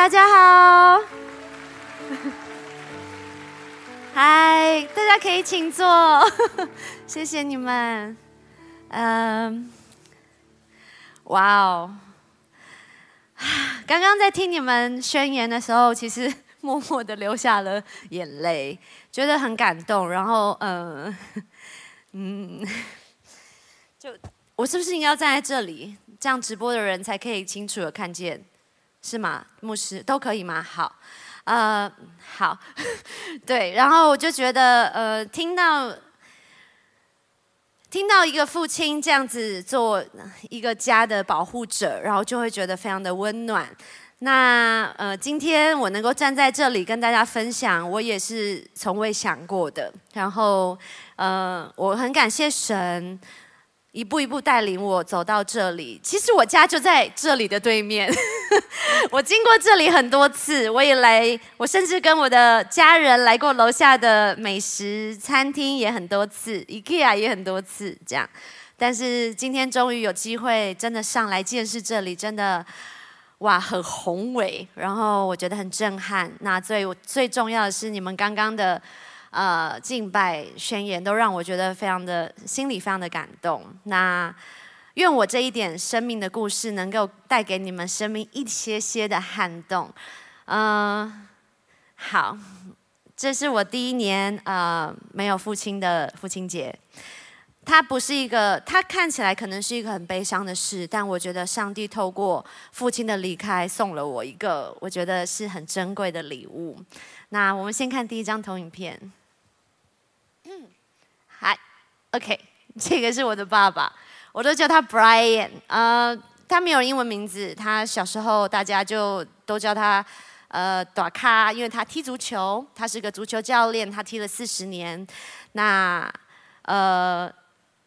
大家好。嗨，大家可以请坐，谢谢你们。嗯，哇哦，刚刚在听你们宣言的时候，其实默默的流下了眼泪，觉得很感动。然后，嗯，嗯，就我是不是应该要站在这里，这样直播的人才可以清楚的看见？是吗？牧师都可以吗？好，呃，好，对，然后我就觉得，呃，听到听到一个父亲这样子做一个家的保护者，然后就会觉得非常的温暖。那呃，今天我能够站在这里跟大家分享，我也是从未想过的。然后，呃，我很感谢神。一步一步带领我走到这里。其实我家就在这里的对面，我经过这里很多次，我也来，我甚至跟我的家人来过楼下的美食餐厅也很多次，IKEA 也很多次这样。但是今天终于有机会，真的上来见识这里，真的哇，很宏伟，然后我觉得很震撼。那最最重要的是你们刚刚的。呃，敬拜宣言都让我觉得非常的心里非常的感动。那愿我这一点生命的故事能够带给你们生命一些些的撼动。嗯，好，这是我第一年呃没有父亲的父亲节。它不是一个，它看起来可能是一个很悲伤的事，但我觉得上帝透过父亲的离开送了我一个我觉得是很珍贵的礼物。那我们先看第一张投影片。，OK，这个是我的爸爸，我都叫他 Brian。呃，他没有英文名字，他小时候大家就都叫他呃短咖，因为他踢足球，他是个足球教练，他踢了四十年。那呃。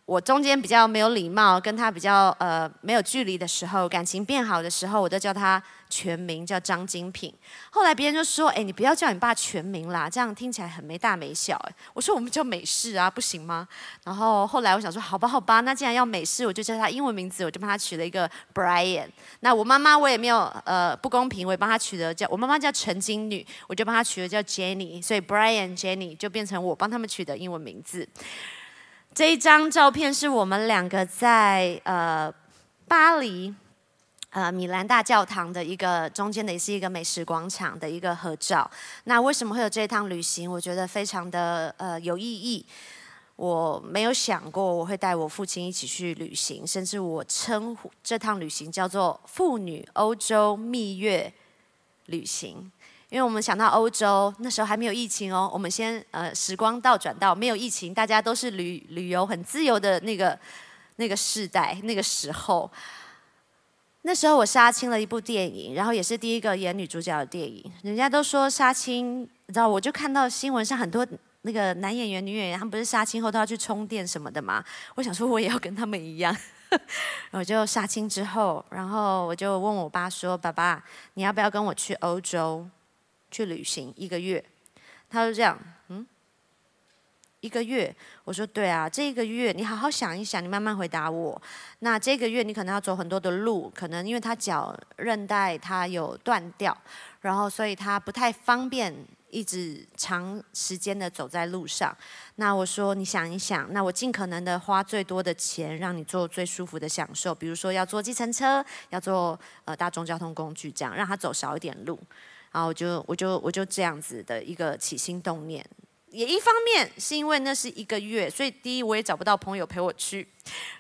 我中间比较没有礼貌，跟他比较呃没有距离的时候，感情变好的时候，我都叫他全名叫张金品。后来别人就说：“哎，你不要叫你爸全名啦，这样听起来很没大没小。”哎，我说我们叫美式啊，不行吗？然后后来我想说：“好吧，好吧，那既然要美式，我就叫他英文名字，我就帮他取了一个 Brian。那我妈妈我也没有呃不公平，我也帮他取的叫我妈妈叫陈金女，我就帮他取了叫 Jenny，所以 Brian Jenny 就变成我帮他们取的英文名字。”这一张照片是我们两个在呃巴黎呃米兰大教堂的一个中间的也是一个美食广场的一个合照。那为什么会有这一趟旅行？我觉得非常的呃有意义。我没有想过我会带我父亲一起去旅行，甚至我称呼这趟旅行叫做父女欧洲蜜月旅行。因为我们想到欧洲那时候还没有疫情哦，我们先呃时光倒转到没有疫情，大家都是旅旅游很自由的那个那个时代那个时候。那时候我杀青了一部电影，然后也是第一个演女主角的电影。人家都说杀青，你知道，我就看到新闻上很多那个男演员、女演员，他们不是杀青后都要去充电什么的吗？我想说我也要跟他们一样，我就杀青之后，然后我就问我爸说：“爸爸，你要不要跟我去欧洲？”去旅行一个月，他就这样，嗯，一个月，我说对啊，这一个月你好好想一想，你慢慢回答我。那这个月你可能要走很多的路，可能因为他脚韧带他有断掉，然后所以他不太方便一直长时间的走在路上。那我说你想一想，那我尽可能的花最多的钱让你做最舒服的享受，比如说要坐计程车，要坐呃大众交通工具，这样让他走少一点路。然后我就我就我就这样子的一个起心动念，也一方面是因为那是一个月，所以第一我也找不到朋友陪我去，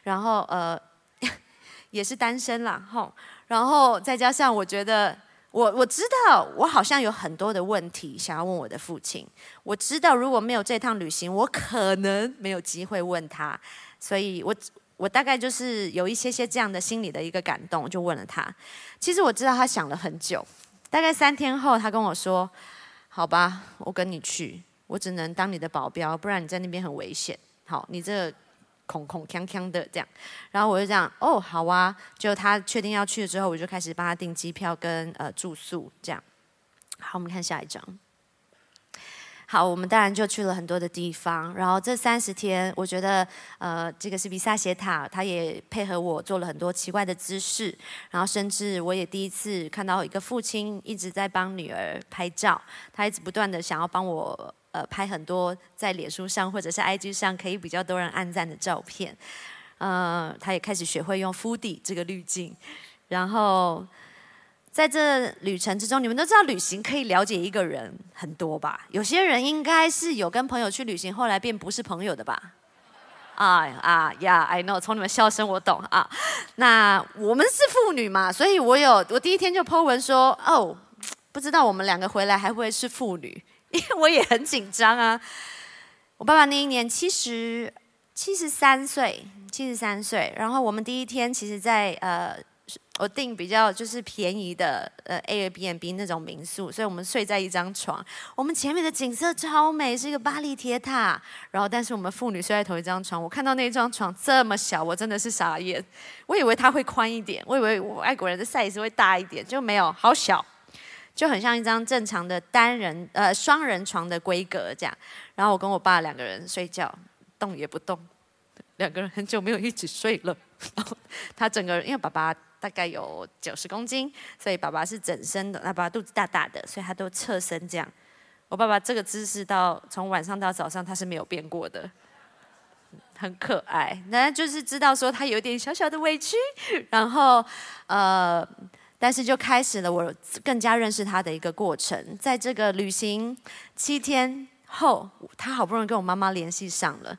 然后呃 也是单身啦，吼，然后再加上我觉得我我知道我好像有很多的问题想要问我的父亲，我知道如果没有这趟旅行，我可能没有机会问他，所以我我大概就是有一些些这样的心理的一个感动，就问了他。其实我知道他想了很久。大概三天后，他跟我说：“好吧，我跟你去，我只能当你的保镖，不然你在那边很危险。好，你这恐恐锵锵的这样。”然后我就这样：“哦，好啊。”就他确定要去了之后，我就开始帮他订机票跟呃住宿这样。好，我们看下一张。好，我们当然就去了很多的地方。然后这三十天，我觉得，呃，这个是比萨斜塔，他也配合我做了很多奇怪的姿势。然后甚至我也第一次看到一个父亲一直在帮女儿拍照，他一直不断的想要帮我呃拍很多在脸书上或者是 IG 上可以比较多人按赞的照片。呃，他也开始学会用 f o o d i 这个滤镜。然后在这旅程之中，你们都知道旅行可以了解一个人很多吧？有些人应该是有跟朋友去旅行，后来便不是朋友的吧？啊啊呀！I know，从你们笑声我懂啊。那我们是妇女嘛，所以我有我第一天就 po 文说，哦，不知道我们两个回来还会是妇女，因为我也很紧张啊。我爸爸那一年七十七十三岁，七十三岁，然后我们第一天其实在呃。我订比较就是便宜的呃 Airbnb 那种民宿，所以我们睡在一张床。我们前面的景色超美，是一个巴黎铁塔。然后，但是我们父女睡在同一张床。我看到那张床这么小，我真的是傻眼。我以为它会宽一点，我以为我外国人的 size 会大一点，就没有，好小，就很像一张正常的单人呃双人床的规格这样。然后我跟我爸两个人睡觉，动也不动，两个人很久没有一起睡了。然后他整个人，因为爸爸。大概有九十公斤，所以爸爸是整身的。那爸爸肚子大大的，所以他都侧身这样。我爸爸这个姿势到从晚上到早上他是没有变过的，很可爱。那就是知道说他有点小小的委屈，然后呃，但是就开始了我更加认识他的一个过程。在这个旅行七天后，他好不容易跟我妈妈联系上了。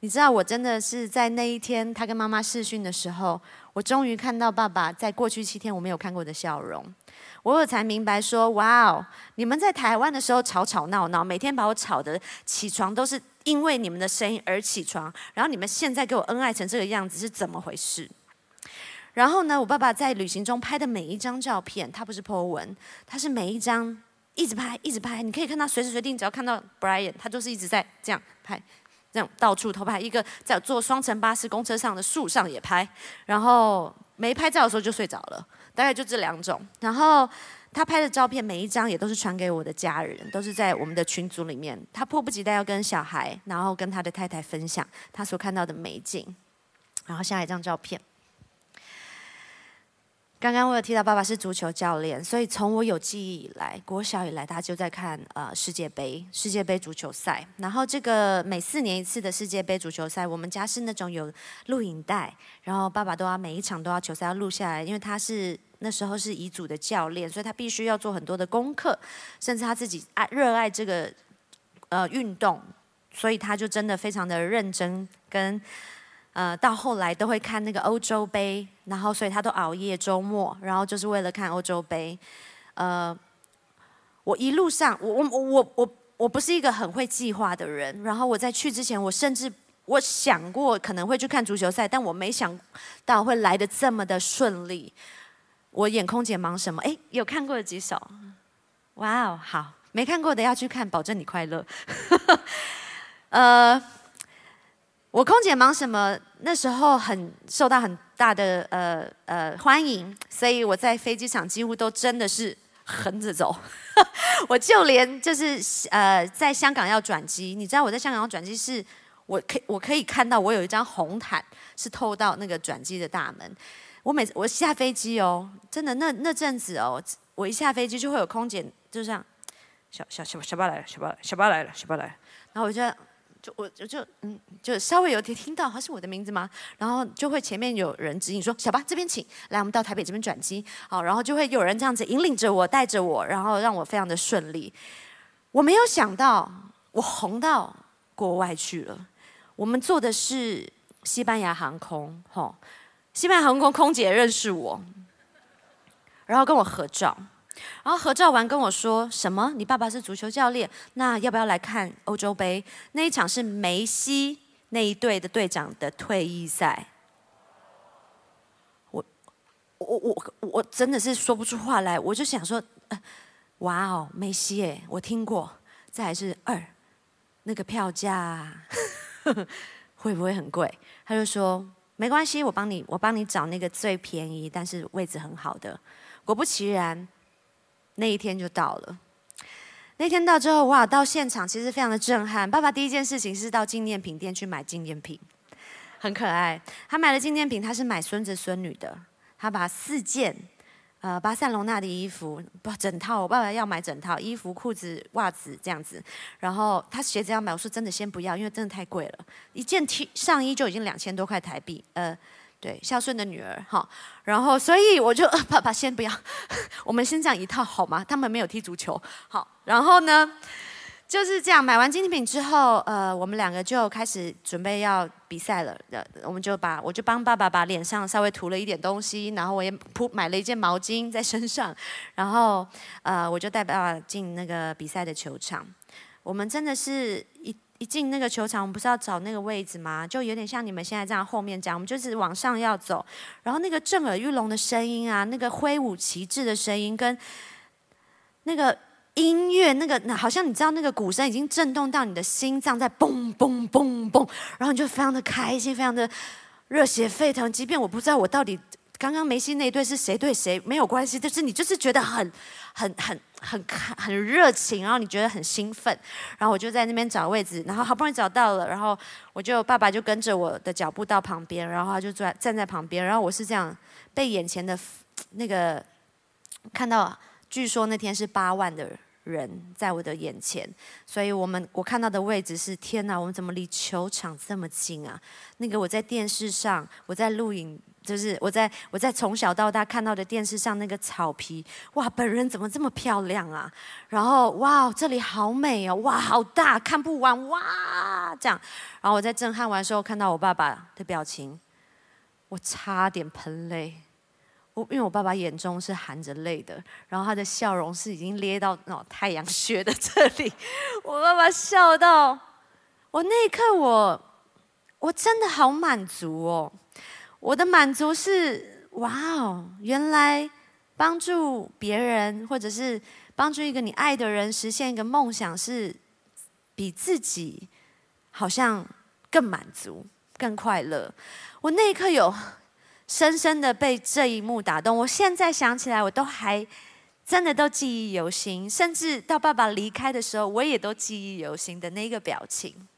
你知道，我真的是在那一天他跟妈妈视讯的时候。我终于看到爸爸在过去七天我没有看过的笑容，我有才明白说：哇哦，你们在台湾的时候吵吵闹闹，每天把我吵得起床都是因为你们的声音而起床，然后你们现在给我恩爱成这个样子是怎么回事？然后呢，我爸爸在旅行中拍的每一张照片，他不是 po 文，他是每一张一直拍一直拍，你可以看到随时随地只要看到 Brian，他就是一直在这样拍。那种到处偷拍，一个在坐双层巴士公车上的树上也拍，然后没拍照的时候就睡着了，大概就这两种。然后他拍的照片每一张也都是传给我的家人，都是在我们的群组里面。他迫不及待要跟小孩，然后跟他的太太分享他所看到的美景。然后下一张照片。刚刚我有提到爸爸是足球教练，所以从我有记忆以来，国小以来他就在看呃世界杯、世界杯足球赛。然后这个每四年一次的世界杯足球赛，我们家是那种有录影带，然后爸爸都要每一场都要球赛要录下来，因为他是那时候是乙组的教练，所以他必须要做很多的功课，甚至他自己爱热爱这个呃运动，所以他就真的非常的认真跟。呃，到后来都会看那个欧洲杯，然后所以他都熬夜周末，然后就是为了看欧洲杯。呃，我一路上，我我我我我不是一个很会计划的人，然后我在去之前，我甚至我想过可能会去看足球赛，但我没想到会来的这么的顺利。我演空姐忙什么？哎，有看过的几首？哇哦，好，没看过的要去看，保证你快乐。呃。我空姐忙什么？那时候很受到很大的呃呃欢迎，所以我在飞机场几乎都真的是横着走。我就连就是呃在香港要转机，你知道我在香港要转机是，我可我可以看到我有一张红毯是透到那个转机的大门。我每次我下飞机哦，真的那那阵子哦，我一下飞机就会有空姐就这样，小小小小巴来了，小巴小巴来了，小巴来了，然后我就。就我就就嗯，就稍微有点听到，他是我的名字吗？然后就会前面有人指引说：“小巴这边请，来，我们到台北这边转机。”好，然后就会有人这样子引领着我，带着我，然后让我非常的顺利。我没有想到，我红到国外去了。我们坐的是西班牙航空，吼，西班牙航空空姐认识我，然后跟我合照。然后合照完跟我说什么？你爸爸是足球教练，那要不要来看欧洲杯？那一场是梅西那一队的队长的退役赛。我我我我真的是说不出话来，我就想说，哇哦，梅西哎，我听过。再来是二，那个票价 会不会很贵？他就说没关系，我帮你，我帮你找那个最便宜但是位置很好的。果不其然。那一天就到了，那天到之后，哇，到现场其实非常的震撼。爸爸第一件事情是到纪念品店去买纪念品，很可爱。他买了纪念品，他是买孙子孙女的。他把四件，呃，巴塞隆纳的衣服，不整套，我爸爸要买整套衣服、裤子、袜子这样子。然后他鞋子要买，我说真的先不要，因为真的太贵了，一件 T 上衣就已经两千多块台币，呃。对，孝顺的女儿，哈，然后所以我就 爸爸先不要，我们先这样一套好吗？他们没有踢足球，好，然后呢就是这样，买完纪念品之后，呃，我们两个就开始准备要比赛了，呃，我们就把我就帮爸爸把脸上稍微涂了一点东西，然后我也铺买了一件毛巾在身上，然后呃，我就带爸爸进那个比赛的球场，我们真的是一。一进那个球场，我们不是要找那个位置吗？就有点像你们现在这样后面讲，我们就是往上要走。然后那个震耳欲聋的声音啊，那个挥舞旗帜的声音，跟那个音乐，那个那好像你知道那个鼓声已经震动到你的心脏在嘣嘣嘣嘣，然后你就非常的开心，非常的热血沸腾。即便我不知道我到底。刚刚梅西那一队是谁对谁没有关系，但是你就是觉得很、很、很、很、很热情，然后你觉得很兴奋，然后我就在那边找位置，然后好不容易找到了，然后我就爸爸就跟着我的脚步到旁边，然后他就站站在旁边，然后我是这样被眼前的那个看到，据说那天是八万的人在我的眼前，所以我们我看到的位置是天哪，我们怎么离球场这么近啊？那个我在电视上，我在录影。就是我在我在从小到大看到的电视上那个草皮，哇，本人怎么这么漂亮啊？然后哇，这里好美哦，哇，好大，看不完，哇，这样。然后我在震撼完之后，看到我爸爸的表情，我差点喷泪。我因为我爸爸眼中是含着泪的，然后他的笑容是已经咧到那种太阳穴的这里。我爸爸笑到，我那一刻我我真的好满足哦。我的满足是，哇哦，原来帮助别人，或者是帮助一个你爱的人实现一个梦想，是比自己好像更满足、更快乐。我那一刻有深深的被这一幕打动，我现在想起来，我都还真的都记忆犹新，甚至到爸爸离开的时候，我也都记忆犹新的那个表情。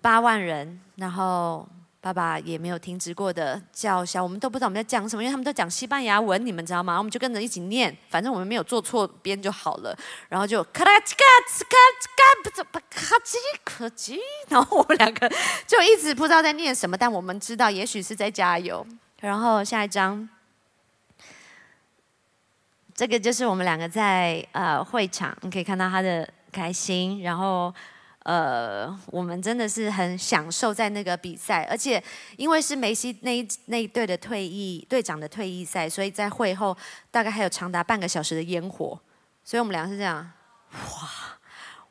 八万人，然后。爸爸也没有停止过的叫嚣，我们都不知道我们在讲什么，因为他们都讲西班牙文，你们知道吗？我们就跟着一起念，反正我们没有做错边就好了。然后就咔嚓咔嚓咔嚓不不咔叽咔叽，然后我们两个就一直不知道在念什么，但我们知道也许是在加油。然后下一张，这个就是我们两个在呃会场，你可以看到他的开心，然后。呃，我们真的是很享受在那个比赛，而且因为是梅西那一那一队的退役队长的退役赛，所以在会后大概还有长达半个小时的烟火，所以我们两个是这样，哇！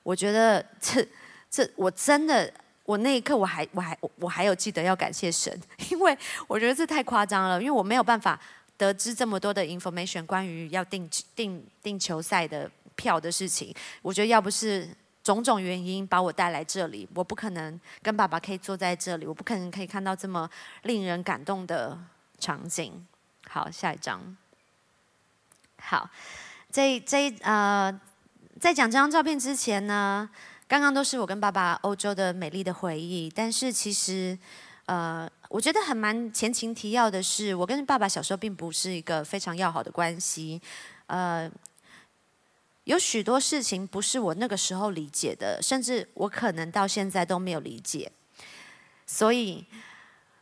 我觉得这这我真的，我那一刻我还我还我还有记得要感谢神，因为我觉得这太夸张了，因为我没有办法得知这么多的 information 关于要订订订球赛的票的事情，我觉得要不是。种种原因把我带来这里，我不可能跟爸爸可以坐在这里，我不可能可以看到这么令人感动的场景。好，下一张。好，这这呃，在讲这张照片之前呢，刚刚都是我跟爸爸欧洲的美丽的回忆。但是其实，呃，我觉得很蛮前情提要的是，我跟爸爸小时候并不是一个非常要好的关系，呃。有许多事情不是我那个时候理解的，甚至我可能到现在都没有理解。所以，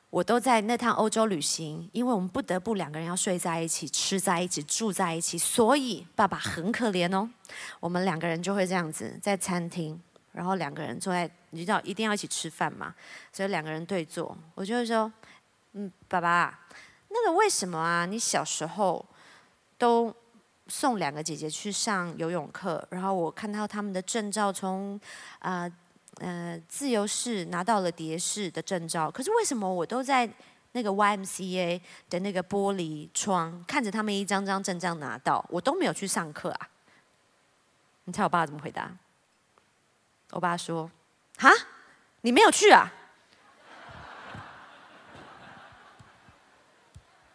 我都在那趟欧洲旅行，因为我们不得不两个人要睡在一起、吃在一起、住在一起，所以爸爸很可怜哦。我们两个人就会这样子在餐厅，然后两个人坐在，你知道一定要一起吃饭嘛，所以两个人对坐。我就会说：“嗯，爸爸，那个为什么啊？你小时候都……”送两个姐姐去上游泳课，然后我看到他们的证照从啊呃自由式拿到了蝶式的证照，可是为什么我都在那个 YMCA 的那个玻璃窗看着他们一张张证照拿到，我都没有去上课啊？你猜我爸怎么回答？我爸说：“哈，你没有去啊？”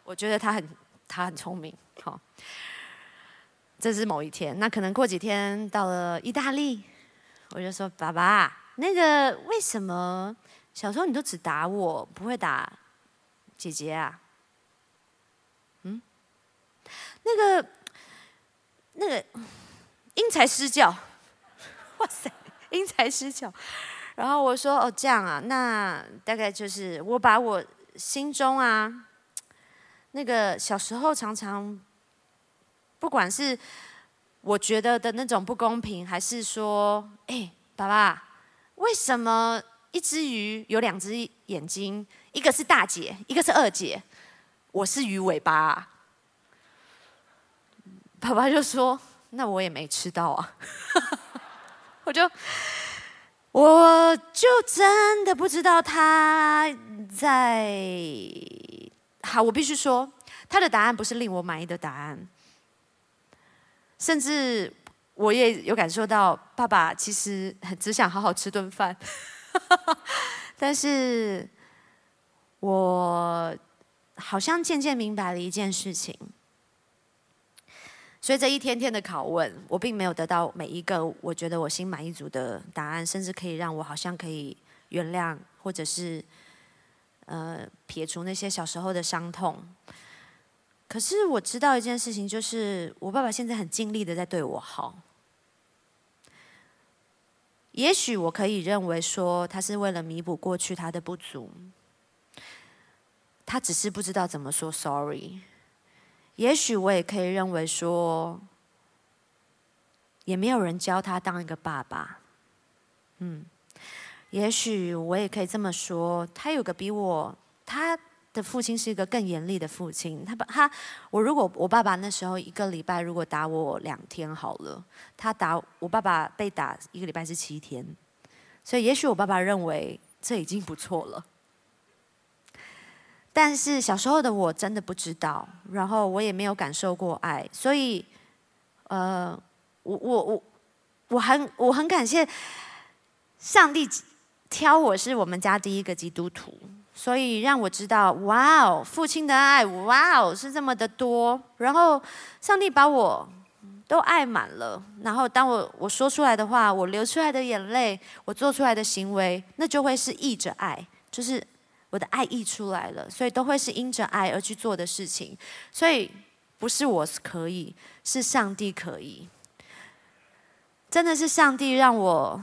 我觉得他很他很聪明，好。这是某一天，那可能过几天到了意大利，我就说：“爸爸，那个为什么小时候你都只打我，不会打姐姐啊？”嗯，那个那个因材施教，哇塞，因材施教。然后我说：“哦，这样啊，那大概就是我把我心中啊，那个小时候常常。”不管是我觉得的那种不公平，还是说，哎，爸爸，为什么一只鱼有两只眼睛？一个是大姐，一个是二姐，我是鱼尾巴。爸爸就说：“那我也没吃到啊。”我就，我就真的不知道他在。好，我必须说，他的答案不是令我满意的答案。甚至我也有感受到，爸爸其实只想好好吃顿饭。但是，我好像渐渐明白了一件事情：，随着一天天的拷问，我并没有得到每一个我觉得我心满意足的答案，甚至可以让我好像可以原谅，或者是呃撇除那些小时候的伤痛。可是我知道一件事情，就是我爸爸现在很尽力的在对我好。也许我可以认为说，他是为了弥补过去他的不足，他只是不知道怎么说 sorry。也许我也可以认为说，也没有人教他当一个爸爸。嗯，也许我也可以这么说，他有个比我他。的父亲是一个更严厉的父亲。他把他，我如果我爸爸那时候一个礼拜如果打我两天好了，他打我爸爸被打一个礼拜是七天，所以也许我爸爸认为这已经不错了。但是小时候的我真的不知道，然后我也没有感受过爱，所以，呃，我我我我很我很感谢上帝挑我是我们家第一个基督徒。所以让我知道，哇哦，父亲的爱，哇哦，是这么的多。然后上帝把我都爱满了。然后当我我说出来的话，我流出来的眼泪，我做出来的行为，那就会是溢着爱，就是我的爱溢出来了。所以都会是因着爱而去做的事情。所以不是我可以，是上帝可以。真的是上帝让我。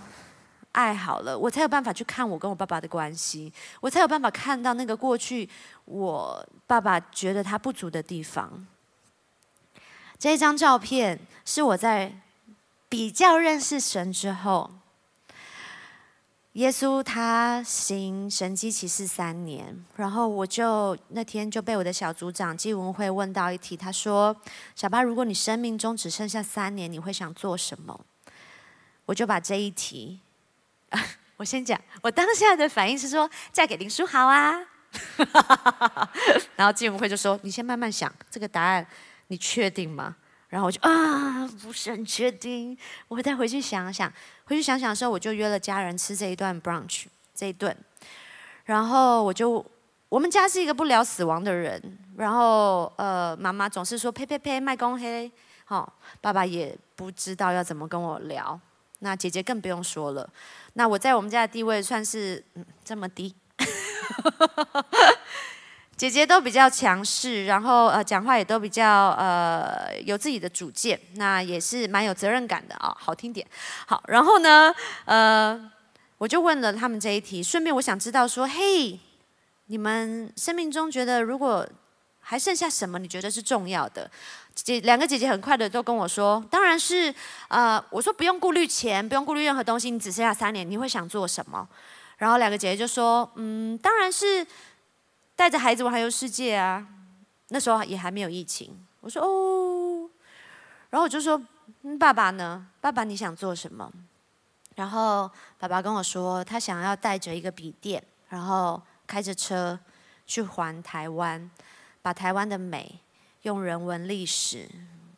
爱好了，我才有办法去看我跟我爸爸的关系，我才有办法看到那个过去我爸爸觉得他不足的地方。这一张照片是我在比较认识神之后，耶稣他行神迹启示三年，然后我就那天就被我的小组长纪文慧问到一题，他说：“小巴，如果你生命中只剩下三年，你会想做什么？”我就把这一题。我先讲，我当下的反应是说嫁给林书豪啊，然后金文慧就说你先慢慢想这个答案，你确定吗？然后我就啊不是很确定，我再回去想想，回去想想的时候我就约了家人吃这一段 brunch 这一顿，然后我就我们家是一个不聊死亡的人，然后呃妈妈总是说呸呸呸卖公黑，好爸爸也不知道要怎么跟我聊。那姐姐更不用说了，那我在我们家的地位算是这么低，姐姐都比较强势，然后呃讲话也都比较呃有自己的主见，那也是蛮有责任感的啊，好听点。好，然后呢呃我就问了他们这一题，顺便我想知道说，嘿，你们生命中觉得如果还剩下什么你觉得是重要的？姐两个姐姐很快的都跟我说，当然是，呃，我说不用顾虑钱，不用顾虑任何东西，你只剩下三年，你会想做什么？然后两个姐姐就说，嗯，当然是带着孩子环游世界啊。那时候也还没有疫情。我说哦，然后我就说，爸爸呢？爸爸你想做什么？然后爸爸跟我说，他想要带着一个笔电，然后开着车去环台湾，把台湾的美。用人文历史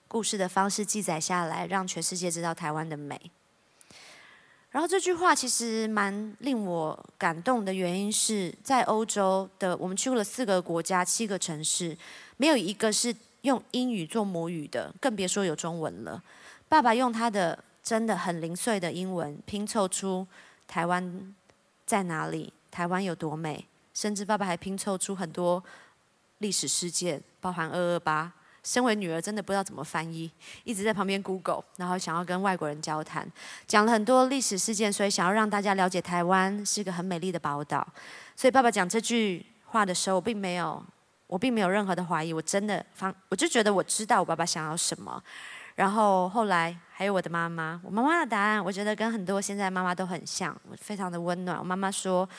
故事的方式记载下来，让全世界知道台湾的美。然后这句话其实蛮令我感动的原因是在欧洲的，我们去了四个国家、七个城市，没有一个是用英语做母语的，更别说有中文了。爸爸用他的真的很零碎的英文拼凑出台湾在哪里，台湾有多美，甚至爸爸还拼凑出很多历史事件，包含二二八。身为女儿，真的不知道怎么翻译，一直在旁边 Google，然后想要跟外国人交谈，讲了很多历史事件，所以想要让大家了解台湾是个很美丽的宝岛。所以爸爸讲这句话的时候，我并没有，我并没有任何的怀疑，我真的方，我就觉得我知道我爸爸想要什么。然后后来还有我的妈妈，我妈妈的答案，我觉得跟很多现在妈妈都很像，非常的温暖。我妈妈说：“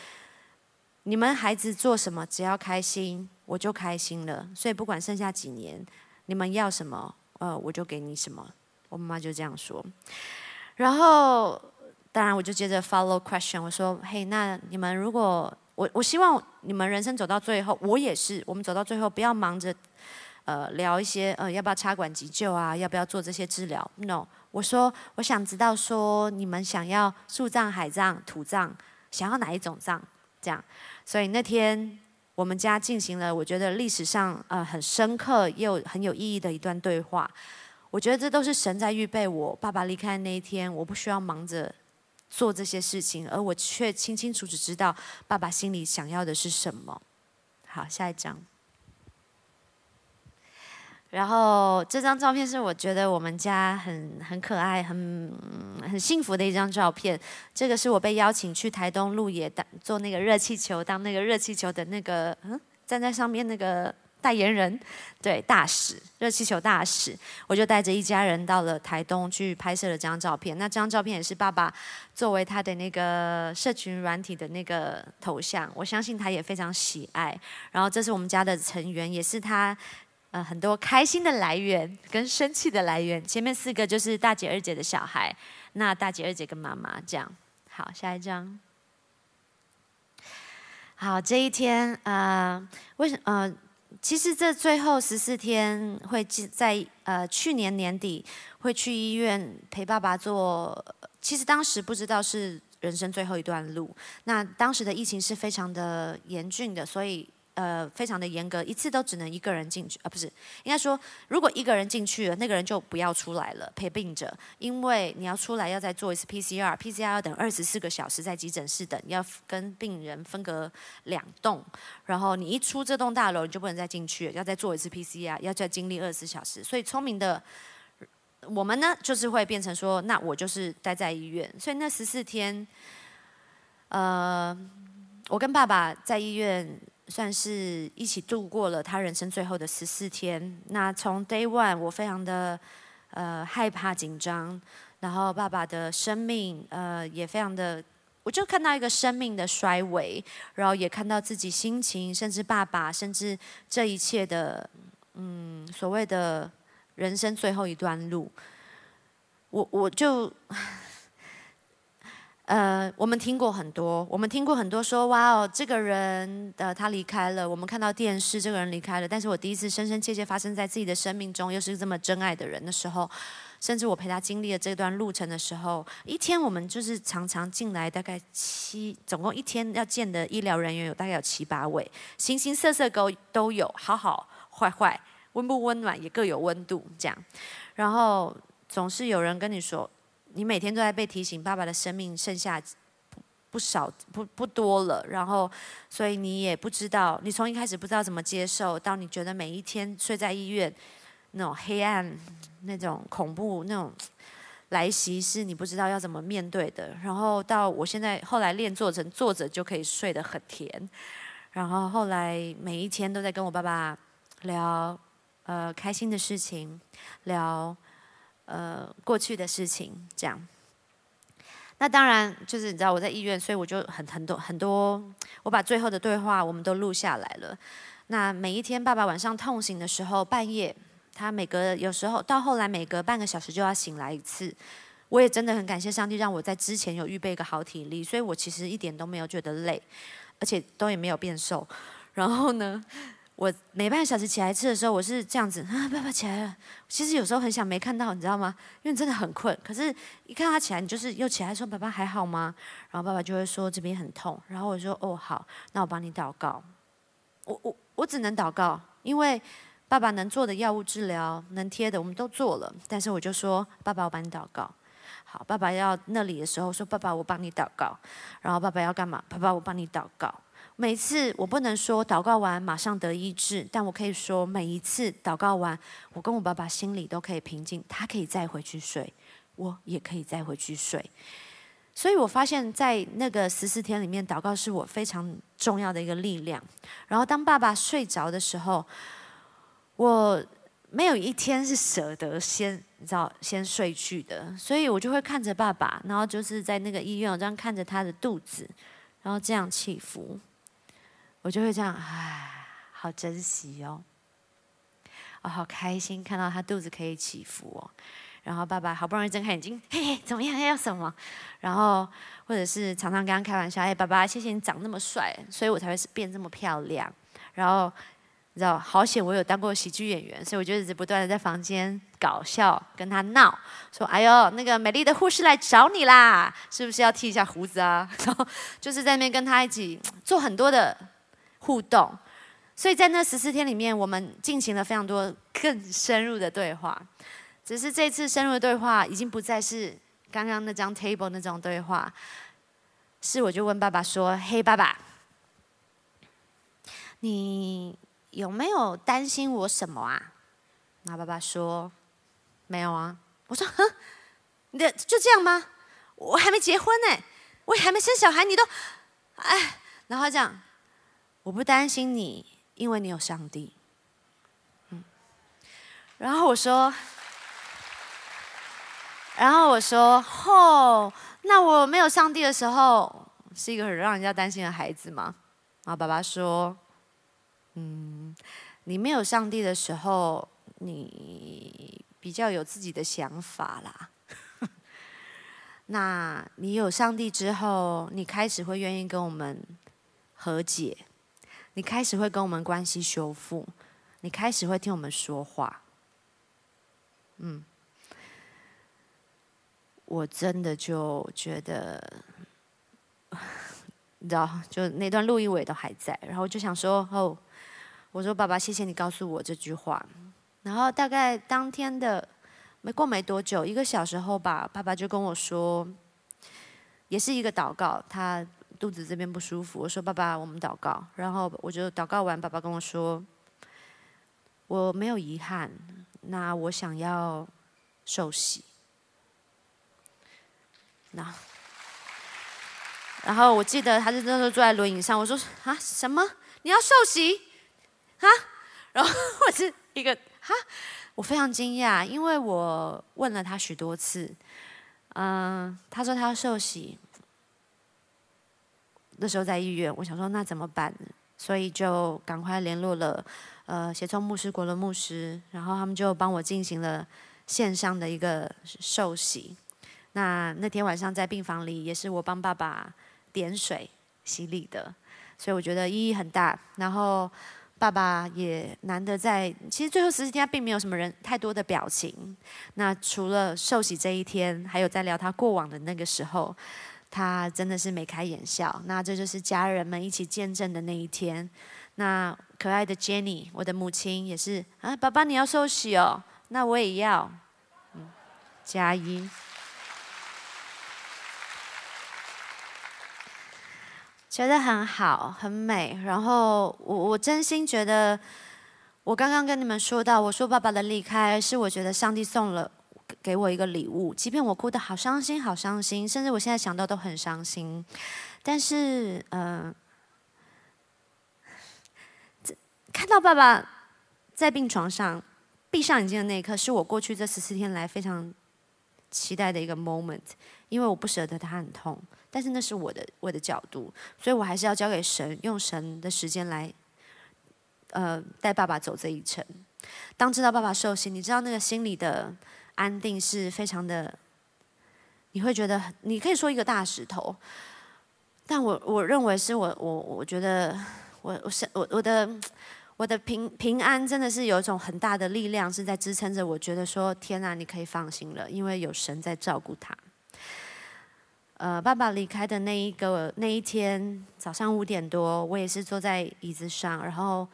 你们孩子做什么，只要开心，我就开心了。所以不管剩下几年。”你们要什么，呃，我就给你什么。我妈妈就这样说。然后，当然我就接着 follow question，我说：嘿，那你们如果我我希望你们人生走到最后，我也是，我们走到最后不要忙着呃聊一些呃要不要插管急救啊，要不要做这些治疗？No，我说我想知道说你们想要树葬、海葬、土葬，想要哪一种葬？这样，所以那天。我们家进行了，我觉得历史上呃很深刻又很有意义的一段对话。我觉得这都是神在预备我爸爸离开那一天，我不需要忙着做这些事情，而我却清清楚楚知道爸爸心里想要的是什么。好，下一章。然后这张照片是我觉得我们家很很可爱、很很幸福的一张照片。这个是我被邀请去台东路野当做那个热气球，当那个热气球的那个嗯站在上面那个代言人，对大使热气球大使。我就带着一家人到了台东去拍摄了这张照片。那这张照片也是爸爸作为他的那个社群软体的那个头像，我相信他也非常喜爱。然后这是我们家的成员，也是他。呃，很多开心的来源跟生气的来源，前面四个就是大姐、二姐的小孩，那大姐、二姐跟妈妈这样。好，下一张。好，这一天，呃，为什呃，其实这最后十四天会在呃去年年底会去医院陪爸爸做，其实当时不知道是人生最后一段路，那当时的疫情是非常的严峻的，所以。呃，非常的严格，一次都只能一个人进去，啊，不是，应该说，如果一个人进去了，那个人就不要出来了，陪病者，因为你要出来要再做一次 PCR，PCR 要等二十四个小时在急诊室等，要跟病人分隔两栋，然后你一出这栋大楼，你就不能再进去，要再做一次 PCR，要再经历二十四小时，所以聪明的我们呢，就是会变成说，那我就是待在医院，所以那十四天，呃，我跟爸爸在医院。算是一起度过了他人生最后的十四天。那从 day one，我非常的呃害怕紧张，然后爸爸的生命呃也非常的，我就看到一个生命的衰微，然后也看到自己心情，甚至爸爸，甚至这一切的嗯所谓的人生最后一段路，我我就。呃，我们听过很多，我们听过很多说，哇哦，这个人的他离开了，我们看到电视，这个人离开了。但是我第一次深深切切发生在自己的生命中，又是这么真爱的人的时候，甚至我陪他经历了这段路程的时候，一天我们就是常常进来，大概七，总共一天要见的医疗人员有大概有七八位，形形色色都都有，好好坏坏，温不温暖也各有温度这样，然后总是有人跟你说。你每天都在被提醒，爸爸的生命剩下不不少不不多了，然后所以你也不知道，你从一开始不知道怎么接受，到你觉得每一天睡在医院那种黑暗、那种恐怖、那种来袭是你不知道要怎么面对的，然后到我现在后来练做成坐着就可以睡得很甜，然后后来每一天都在跟我爸爸聊呃开心的事情，聊。呃，过去的事情这样。那当然就是你知道我在医院，所以我就很很多很多，我把最后的对话我们都录下来了。那每一天爸爸晚上痛醒的时候，半夜他每隔有时候到后来每隔半个小时就要醒来一次。我也真的很感谢上帝，让我在之前有预备一个好体力，所以我其实一点都没有觉得累，而且都也没有变瘦。然后呢？我每半小时起来一次的时候，我是这样子啊，爸爸起来了。其实有时候很想没看到，你知道吗？因为真的很困。可是，一看他起来，你就是又起来说：“爸爸还好吗？”然后爸爸就会说：“这边很痛。”然后我说：“哦，好，那我帮你祷告。”我我我只能祷告，因为。爸爸能做的药物治疗，能贴的我们都做了，但是我就说，爸爸，我帮你祷告。好，爸爸要那里的时候说，爸爸，我帮你祷告。然后爸爸要干嘛？爸爸，我帮你祷告。每次我不能说祷告完马上得医治，但我可以说每一次祷告完，我跟我爸爸心里都可以平静，他可以再回去睡，我也可以再回去睡。所以我发现，在那个十四天里面，祷告是我非常重要的一个力量。然后当爸爸睡着的时候，我没有一天是舍得先，你知道，先睡去的。所以我就会看着爸爸，然后就是在那个医院，我这样看着他的肚子，然后这样起伏，我就会这样，唉，好珍惜哦，我好开心看到他肚子可以起伏哦。然后爸爸好不容易睁开眼睛，嘿嘿，怎么样？要什么？然后或者是常常跟他开玩笑，哎，爸爸，谢谢你长那么帅，所以我才会变这么漂亮。然后你知道，好险我有当过喜剧演员，所以我就一直不断的在房间搞笑，跟他闹，说，哎呦，那个美丽的护士来找你啦，是不是要剃一下胡子啊？然后就是在那边跟他一起做很多的互动。所以在那十四天里面，我们进行了非常多更深入的对话。只是这次深入的对话已经不再是刚刚那张 table 那种对话，是我就问爸爸说：“嘿，爸爸，你有没有担心我什么啊？”那爸爸说：“没有啊。”我说：“哼，你的就这样吗？我还没结婚呢，我还没生小孩，你都……哎，然后这样，我不担心你，因为你有上帝。”嗯，然后我说。然后我说：“哦，那我没有上帝的时候，是一个很让人家担心的孩子吗？”然后爸爸说：“嗯，你没有上帝的时候，你比较有自己的想法啦。那你有上帝之后，你开始会愿意跟我们和解，你开始会跟我们关系修复，你开始会听我们说话。”嗯。我真的就觉得，你知道，就那段录音我也都还在，然后就想说，哦，我说爸爸，谢谢你告诉我这句话。然后大概当天的没过没多久，一个小时后吧，爸爸就跟我说，也是一个祷告，他肚子这边不舒服。我说爸爸，我们祷告。然后我就祷告完，爸爸跟我说，我没有遗憾，那我想要受洗。那，然后我记得他是那时候坐在轮椅上，我说啊什么？你要受洗啊？然后 我是一个哈，我非常惊讶，因为我问了他许多次，嗯，他说他要受洗。那时候在医院，我想说那怎么办？所以就赶快联络了呃协聪牧师、国伦牧师，然后他们就帮我进行了线上的一个受洗。那那天晚上在病房里，也是我帮爸爸点水洗礼的，所以我觉得意义很大。然后爸爸也难得在，其实最后十四天他并没有什么人太多的表情。那除了受洗这一天，还有在聊他过往的那个时候，他真的是眉开眼笑。那这就是家人们一起见证的那一天。那可爱的 Jenny，我的母亲也是啊，爸爸你要受洗哦，那我也要，嗯，加一。觉得很好，很美。然后我我真心觉得，我刚刚跟你们说到，我说爸爸的离开是我觉得上帝送了给我一个礼物。即便我哭得好伤心，好伤心，甚至我现在想到都很伤心。但是，嗯，看到爸爸在病床上闭上眼睛的那一刻，是我过去这十四天来非常期待的一个 moment，因为我不舍得他很痛。但是那是我的我的角度，所以我还是要交给神，用神的时间来，呃，带爸爸走这一程。当知道爸爸受洗，你知道那个心里的安定是非常的，你会觉得你可以说一个大石头，但我我认为是我我我觉得我我是我我的我的平平安真的是有一种很大的力量是在支撑着，我觉得说天啊，你可以放心了，因为有神在照顾他。呃，爸爸离开的那一个那一天早上五点多，我也是坐在椅子上，然后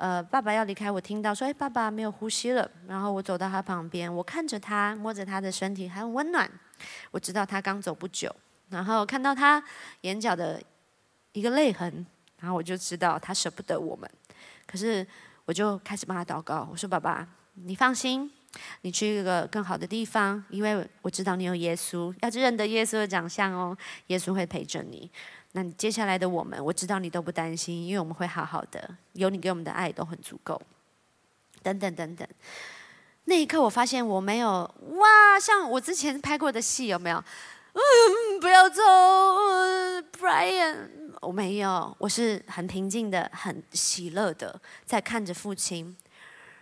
呃，爸爸要离开，我听到说，哎，爸爸没有呼吸了。然后我走到他旁边，我看着他，摸着他的身体，很温暖。我知道他刚走不久，然后看到他眼角的一个泪痕，然后我就知道他舍不得我们。可是我就开始帮他祷告，我说：“爸爸，你放心，你去一个更好的地方，因为我知道你有耶稣，要认得耶稣的长相哦，耶稣会陪着你。那你接下来的我们，我知道你都不担心，因为我们会好好的，有你给我们的爱都很足够。等等等等。”那一刻，我发现我没有哇，像我之前拍过的戏有没有？嗯，不要走，Brian，我没有，我是很平静的、很喜乐的，在看着父亲。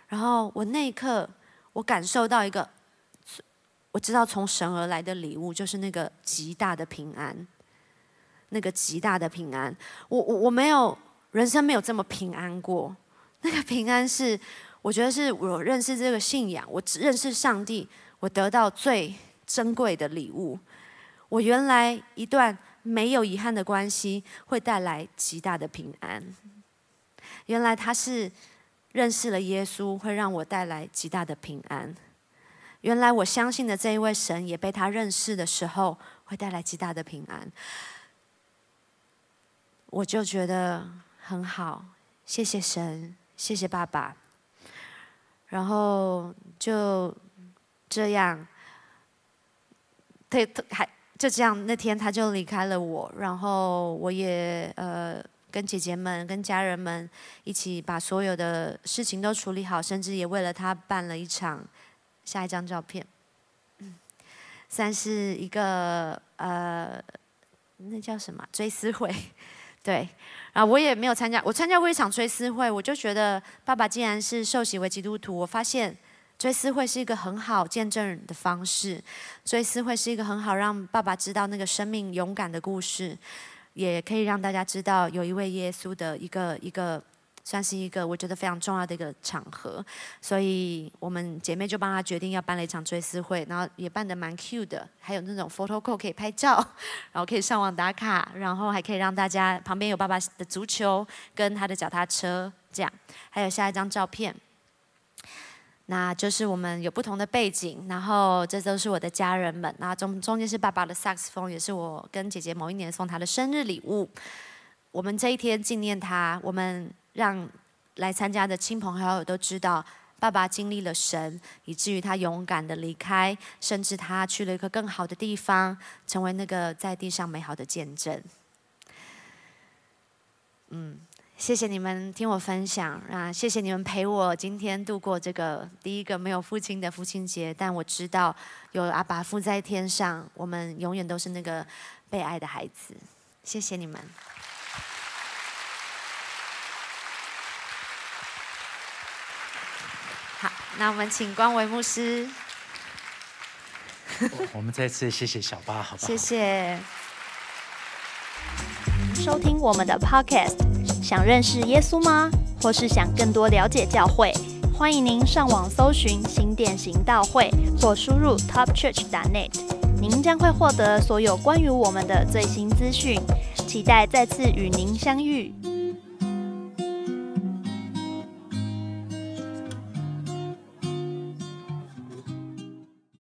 然后我那一刻，我感受到一个，我知道从神而来的礼物，就是那个极大的平安，那个极大的平安。我我我没有人生没有这么平安过，那个平安是。我觉得是我认识这个信仰，我只认识上帝，我得到最珍贵的礼物。我原来一段没有遗憾的关系，会带来极大的平安。原来他是认识了耶稣，会让我带来极大的平安。原来我相信的这一位神，也被他认识的时候，会带来极大的平安。我就觉得很好，谢谢神，谢谢爸爸。然后就这样，他还就这样，那天他就离开了我。然后我也呃跟姐姐们、跟家人们一起把所有的事情都处理好，甚至也为了他办了一场下一张照片，算是一个呃那叫什么追思会，对。啊，我也没有参加。我参加过一场追思会，我就觉得爸爸既然是受洗为基督徒，我发现追思会是一个很好见证的方式。追思会是一个很好让爸爸知道那个生命勇敢的故事，也可以让大家知道有一位耶稣的一个一个。算是一个我觉得非常重要的一个场合，所以我们姐妹就帮他决定要办了一场追思会，然后也办得蛮 cute 的，还有那种 photo call 可以拍照，然后可以上网打卡，然后还可以让大家旁边有爸爸的足球跟他的脚踏车，这样，还有下一张照片，那就是我们有不同的背景，然后这都是我的家人们，那中中间是爸爸的萨克斯风，也是我跟姐姐某一年送他的生日礼物，我们这一天纪念他，我们。让来参加的亲朋好友都知道，爸爸经历了神，以至于他勇敢的离开，甚至他去了一个更好的地方，成为那个在地上美好的见证。嗯，谢谢你们听我分享啊，谢谢你们陪我今天度过这个第一个没有父亲的父亲节。但我知道有阿爸父在天上，我们永远都是那个被爱的孩子。谢谢你们。那我们请光维牧师。我们再次谢谢小八，好不好？谢谢。收听我们的 Podcast，想认识耶稣吗？或是想更多了解教会？欢迎您上网搜寻新店行道会，或输入 topchurch.net，您将会获得所有关于我们的最新资讯。期待再次与您相遇。